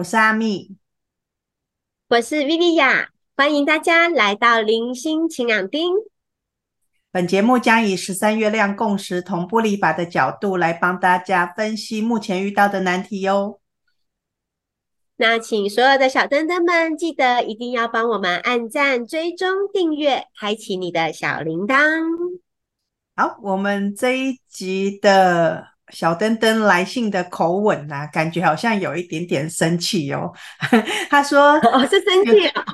我是阿蜜，我是薇薇亚，欢迎大家来到零星晴朗丁。本节目将以十三月亮共识同步立法的角度来帮大家分析目前遇到的难题哟。那请所有的小灯灯们记得一定要帮我们按赞、追踪、订阅，开启你的小铃铛。好，我们这一集的。小灯灯来信的口吻呐、啊，感觉好像有一点点生气哦。他说：“哦，是生气啊，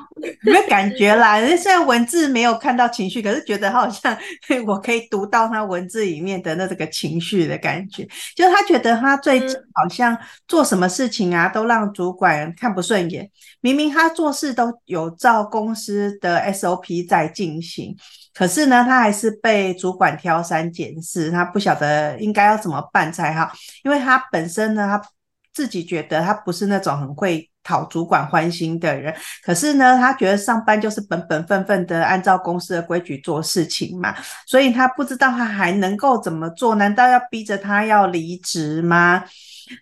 有没有感觉啦？虽然文字没有看到情绪，可是觉得好像 我可以读到他文字里面的那这个情绪的感觉。就是他觉得他最近好像做什么事情啊，都让主管看不顺眼。明明他做事都有照公司的 SOP 在进行。”可是呢，他还是被主管挑三拣四，他不晓得应该要怎么办才好。因为他本身呢，他自己觉得他不是那种很会讨主管欢心的人。可是呢，他觉得上班就是本本分分的按照公司的规矩做事情嘛，所以他不知道他还能够怎么做？难道要逼着他要离职吗？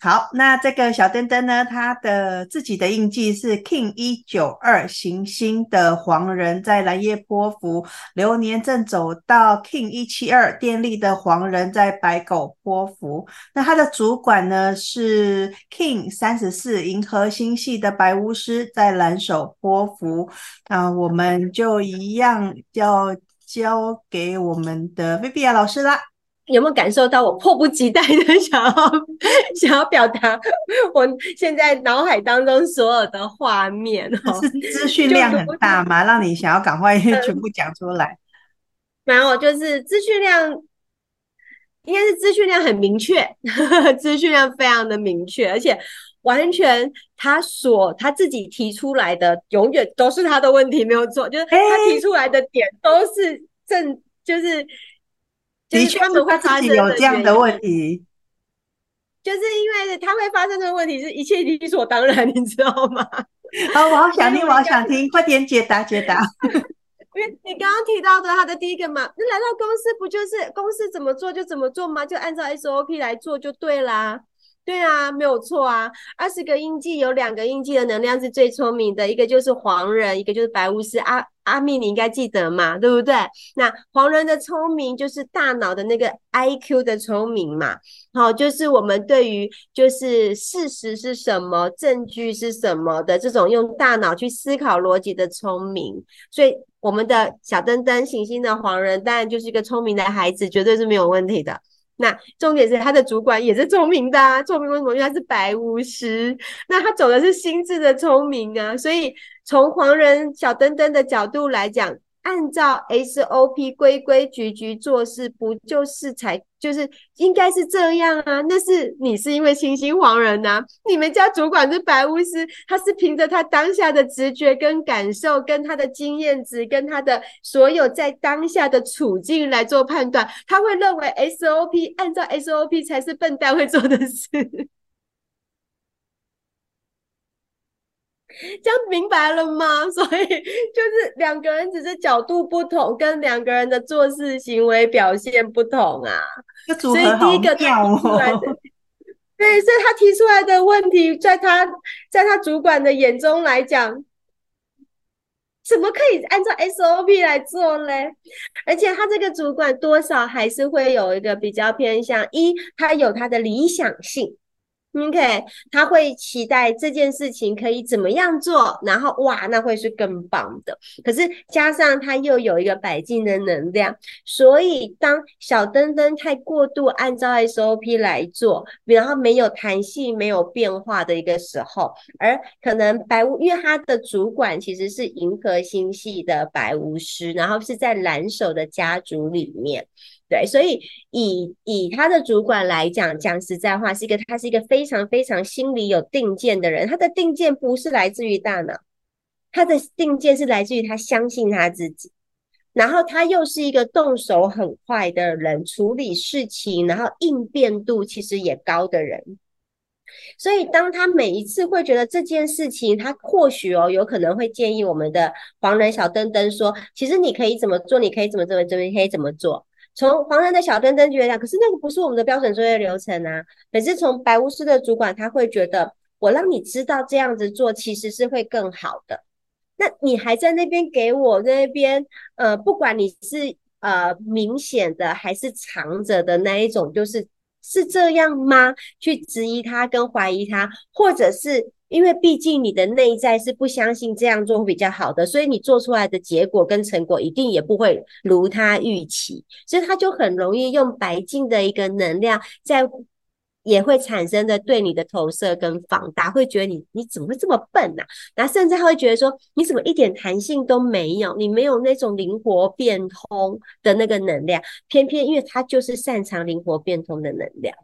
好，那这个小灯灯呢，他的自己的印记是 King 一九二行星的黄人，在蓝夜波符流年正走到 King 一七二电力的黄人，在白狗波符。那他的主管呢是 King 三十四银河星系的白巫师，在蓝手波符。那我们就一样要交给我们的薇薇亚老师啦。有没有感受到我迫不及待的 想要想要表达我现在脑海当中所有的画面？是 资讯量很大吗？让你想要赶快全部讲出来？没有，就是资讯量，应该是资讯量很明确，资讯量非常的明确，而且完全他所他自己提出来的，永远都是他的问题，没有错，就是他提出来的点都是正，就是。的确，他们会发生有这样的问题，就是因为他会发生这个问题，是一切理所当然，你知道吗？好，我好想听，我好想听，快点解答解答。因为你刚刚提到的他的第一个嘛，那来到公司不就是公司怎么做就怎么做吗？就按照 SOP 来做就对啦。对啊，没有错啊。二十个印记有两个印记的能量是最聪明的，一个就是黄人，一个就是白巫师。阿阿蜜，你应该记得嘛，对不对？那黄人的聪明就是大脑的那个 IQ 的聪明嘛。好，就是我们对于就是事实是什么、证据是什么的这种用大脑去思考逻辑的聪明。所以我们的小灯灯行星的黄人，当然就是一个聪明的孩子，绝对是没有问题的。那重点是他的主管也是聪明的啊，聪明为什么？因为他是白巫师，那他走的是心智的聪明啊，所以从黄人小灯灯的角度来讲。按照 SOP 规规矩矩做事，不就是才就是应该是这样啊？那是你是因为星星黄人呐、啊，你们家主管是白巫师，他是凭着他当下的直觉跟感受，跟他的经验值，跟他的所有在当下的处境来做判断，他会认为 SOP 按照 SOP 才是笨蛋会做的事。这样明白了吗？所以就是两个人只是角度不同，跟两个人的做事行为表现不同啊。所以第一个提出来的，对，所以他提出来的问题，在他在他主管的眼中来讲，怎么可以按照 SOP 来做嘞？而且他这个主管多少还是会有一个比较偏向一，他有他的理想性。OK，他会期待这件事情可以怎么样做，然后哇，那会是更棒的。可是加上他又有一个百进的能量，所以当小灯灯太过度按照 SOP 来做，然后没有弹性、没有变化的一个时候，而可能白巫，因为他的主管其实是银河星系的白巫师，然后是在蓝手的家族里面。对，所以以以他的主管来讲，讲实在话，是一个他是一个非常非常心里有定见的人。他的定见不是来自于大脑，他的定见是来自于他相信他自己。然后他又是一个动手很快的人，处理事情，然后应变度其实也高的人。所以当他每一次会觉得这件事情，他或许哦有可能会建议我们的黄人小灯灯说，其实你可以怎么做，你可以怎么怎么怎么，可以怎么做。从黄人的小灯灯觉得，可是那个不是我们的标准作业流程啊。可是从白巫师的主管，他会觉得我让你知道这样子做其实是会更好的。那你还在那边给我那边，呃，不管你是呃明显的还是藏着的那一种，就是是这样吗？去质疑他跟怀疑他，或者是因为毕竟你的内在是不相信这样做会比较好的，所以你做出来的结果跟成果一定也不会如他预期，所以他就很容易用白净的一个能量在。也会产生的对你的投射跟放大，会觉得你你怎么会这么笨呢、啊？然后甚至他会觉得说，你怎么一点弹性都没有？你没有那种灵活变通的那个能量，偏偏因为他就是擅长灵活变通的能量，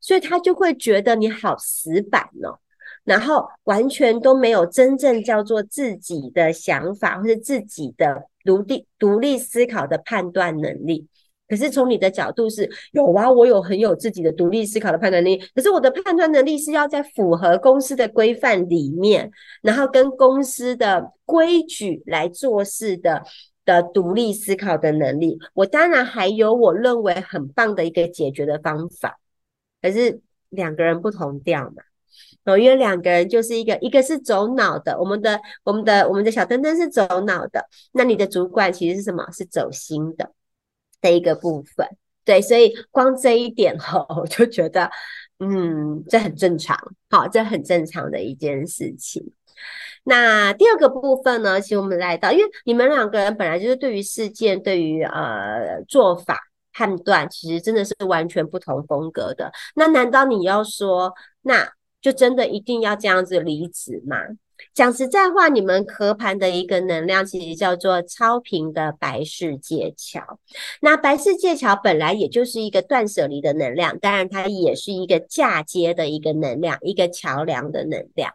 所以他就会觉得你好死板哦，然后完全都没有真正叫做自己的想法或是自己的独立独立思考的判断能力。可是从你的角度是有啊，我有很有自己的独立思考的判断力。可是我的判断能力是要在符合公司的规范里面，然后跟公司的规矩来做事的的独立思考的能力。我当然还有我认为很棒的一个解决的方法。可是两个人不同调嘛，哦，因为两个人就是一个一个是走脑的，我们的我们的我们的小灯灯是走脑的，那你的主管其实是什么？是走心的。的一个部分，对，所以光这一点哈，我就觉得，嗯，这很正常，好，这很正常的一件事情。那第二个部分呢，其实我们来到，因为你们两个人本来就是对于事件、对于呃做法判断，其实真的是完全不同风格的。那难道你要说，那就真的一定要这样子离职吗？讲实在话，你们合盘的一个能量其实叫做超频的白世界桥。那白世界桥本来也就是一个断舍离的能量，当然它也是一个嫁接的一个能量，一个桥梁的能量。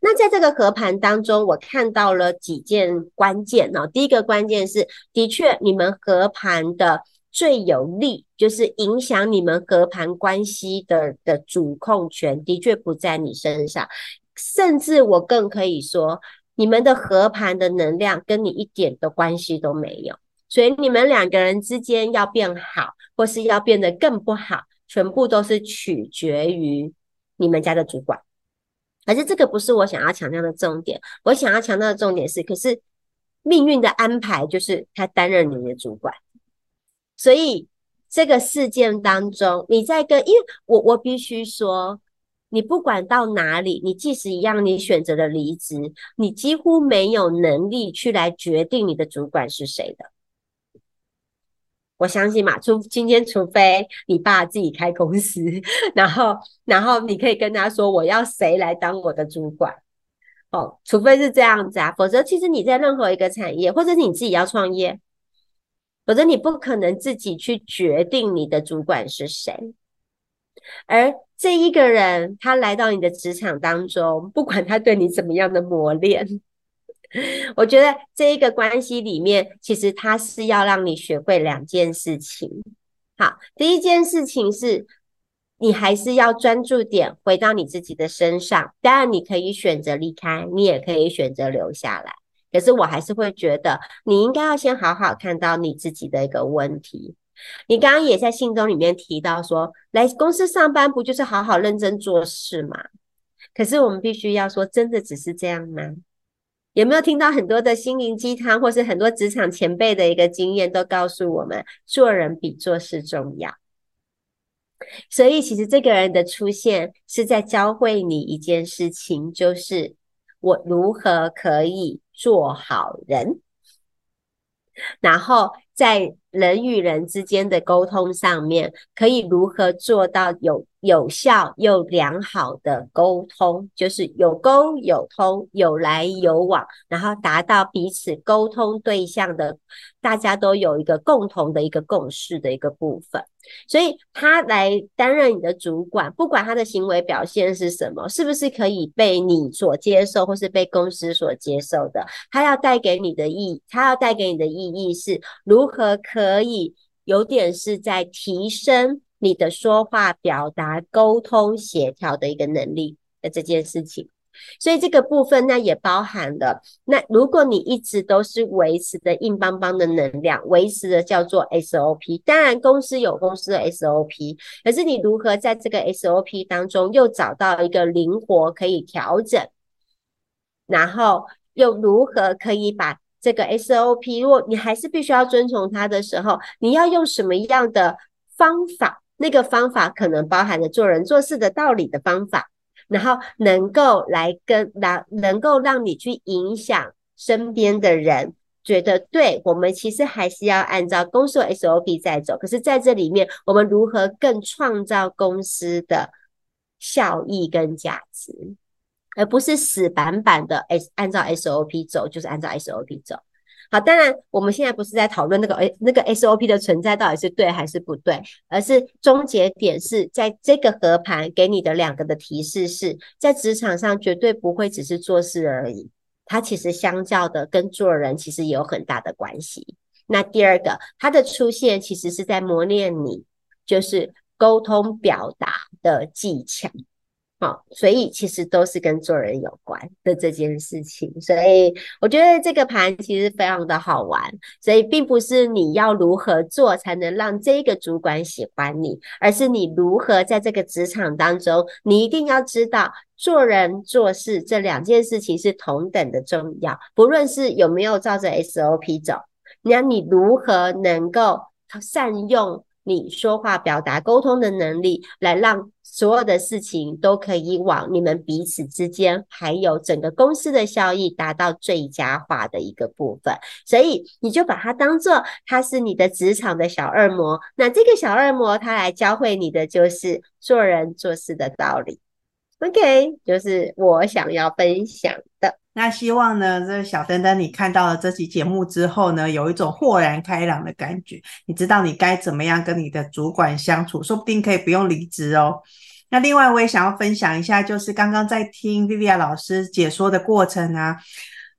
那在这个合盘当中，我看到了几件关键呢。第一个关键是，的确你们合盘的最有利，就是影响你们和盘关系的的主控权，的确不在你身上。甚至我更可以说，你们的和盘的能量跟你一点的关系都没有，所以你们两个人之间要变好，或是要变得更不好，全部都是取决于你们家的主管。可是这个不是我想要强调的重点，我想要强调的重点是，可是命运的安排就是他担任你的主管，所以这个事件当中，你在跟，因为我我必须说。你不管到哪里，你即使一样，你选择了离职，你几乎没有能力去来决定你的主管是谁的。我相信嘛，除今天，除非你爸自己开公司，然后，然后你可以跟他说，我要谁来当我的主管。哦，除非是这样子啊，否则其实你在任何一个产业，或者是你自己要创业，否则你不可能自己去决定你的主管是谁，而。这一个人，他来到你的职场当中，不管他对你怎么样的磨练，我觉得这一个关系里面，其实他是要让你学会两件事情。好，第一件事情是，你还是要专注点回到你自己的身上。当然，你可以选择离开，你也可以选择留下来。可是，我还是会觉得，你应该要先好好看到你自己的一个问题。你刚刚也在信中里面提到说，来公司上班不就是好好认真做事吗？可是我们必须要说，真的只是这样吗？有没有听到很多的心灵鸡汤，或是很多职场前辈的一个经验，都告诉我们，做人比做事重要。所以，其实这个人的出现是在教会你一件事情，就是我如何可以做好人，然后在。人与人之间的沟通上面，可以如何做到有有效又良好的沟通？就是有沟有通，有来有往，然后达到彼此沟通对象的，大家都有一个共同的一个共识的一个部分。所以他来担任你的主管，不管他的行为表现是什么，是不是可以被你所接受，或是被公司所接受的，他要带给你的意，他要带给你的意义是如如何可以有点是在提升你的说话、表达、沟通、协调的一个能力的这件事情。所以这个部分呢，也包含了，那如果你一直都是维持的硬邦邦的能量，维持的叫做 SOP。当然，公司有公司的 SOP，可是你如何在这个 SOP 当中又找到一个灵活可以调整，然后又如何可以把这个 SOP，如果你还是必须要遵从它的时候，你要用什么样的方法？那个方法可能包含着做人做事的道理的方法。然后能够来跟让能够让你去影响身边的人，觉得对，我们其实还是要按照公司的 SOP 在走。可是在这里面，我们如何更创造公司的效益跟价值，而不是死板板的 S 按照 SOP 走，就是按照 SOP 走。好，当然，我们现在不是在讨论那个诶那个 SOP 的存在到底是对还是不对，而是终结点是在这个合盘给你的两个的提示是在职场上绝对不会只是做事而已，它其实相较的跟做人其实也有很大的关系。那第二个，它的出现其实是在磨练你，就是沟通表达的技巧。好，所以其实都是跟做人有关的这件事情，所以我觉得这个盘其实非常的好玩。所以并不是你要如何做才能让这个主管喜欢你，而是你如何在这个职场当中，你一定要知道做人做事这两件事情是同等的重要，不论是有没有照着 SOP 走，那你如何能够善用你说话、表达、沟通的能力，来让所有的事情都可以往你们彼此之间，还有整个公司的效益达到最佳化的一个部分。所以你就把它当做它是你的职场的小恶魔。那这个小恶魔，它来教会你的就是做人做事的道理。OK，就是我想要分享的。那希望呢，这小灯灯，你看到了这期节目之后呢，有一种豁然开朗的感觉。你知道你该怎么样跟你的主管相处，说不定可以不用离职哦。那另外，我也想要分享一下，就是刚刚在听 Vivian 老师解说的过程啊，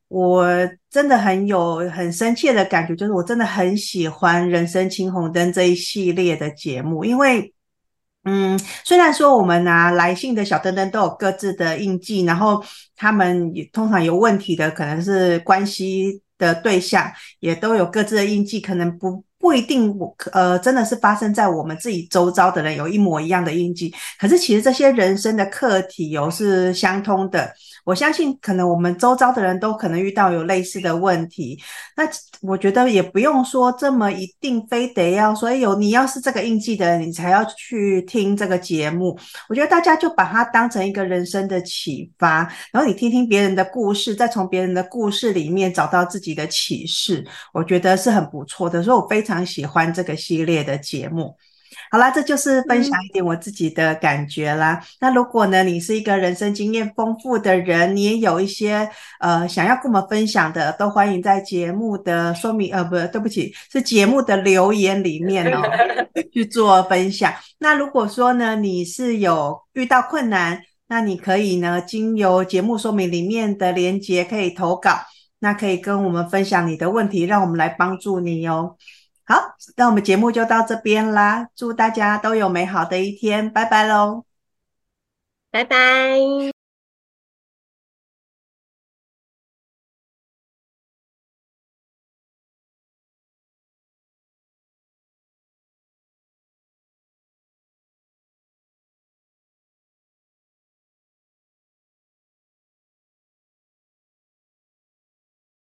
我真的很有很深切的感觉，就是我真的很喜欢《人生青红灯》这一系列的节目，因为。嗯，虽然说我们拿、来信的小灯灯都有各自的印记，然后他们也通常有问题的可能是关系的对象，也都有各自的印记，可能不不一定，我呃，真的是发生在我们自己周遭的人有一模一样的印记，可是其实这些人生的课题有是相通的。我相信，可能我们周遭的人都可能遇到有类似的问题。那我觉得也不用说这么一定，非得要说有你要是这个印记的人，你才要去听这个节目。我觉得大家就把它当成一个人生的启发，然后你听听别人的故事，再从别人的故事里面找到自己的启示，我觉得是很不错的。所以我非常喜欢这个系列的节目。好啦，这就是分享一点我自己的感觉啦。嗯、那如果呢，你是一个人生经验丰富的人，你也有一些呃想要跟我们分享的，都欢迎在节目的说明呃，不对不起，是节目的留言里面哦 去做分享。那如果说呢，你是有遇到困难，那你可以呢，经由节目说明里面的连接可以投稿，那可以跟我们分享你的问题，让我们来帮助你哦。好，那我们节目就到这边啦，祝大家都有美好的一天，拜拜喽，拜拜。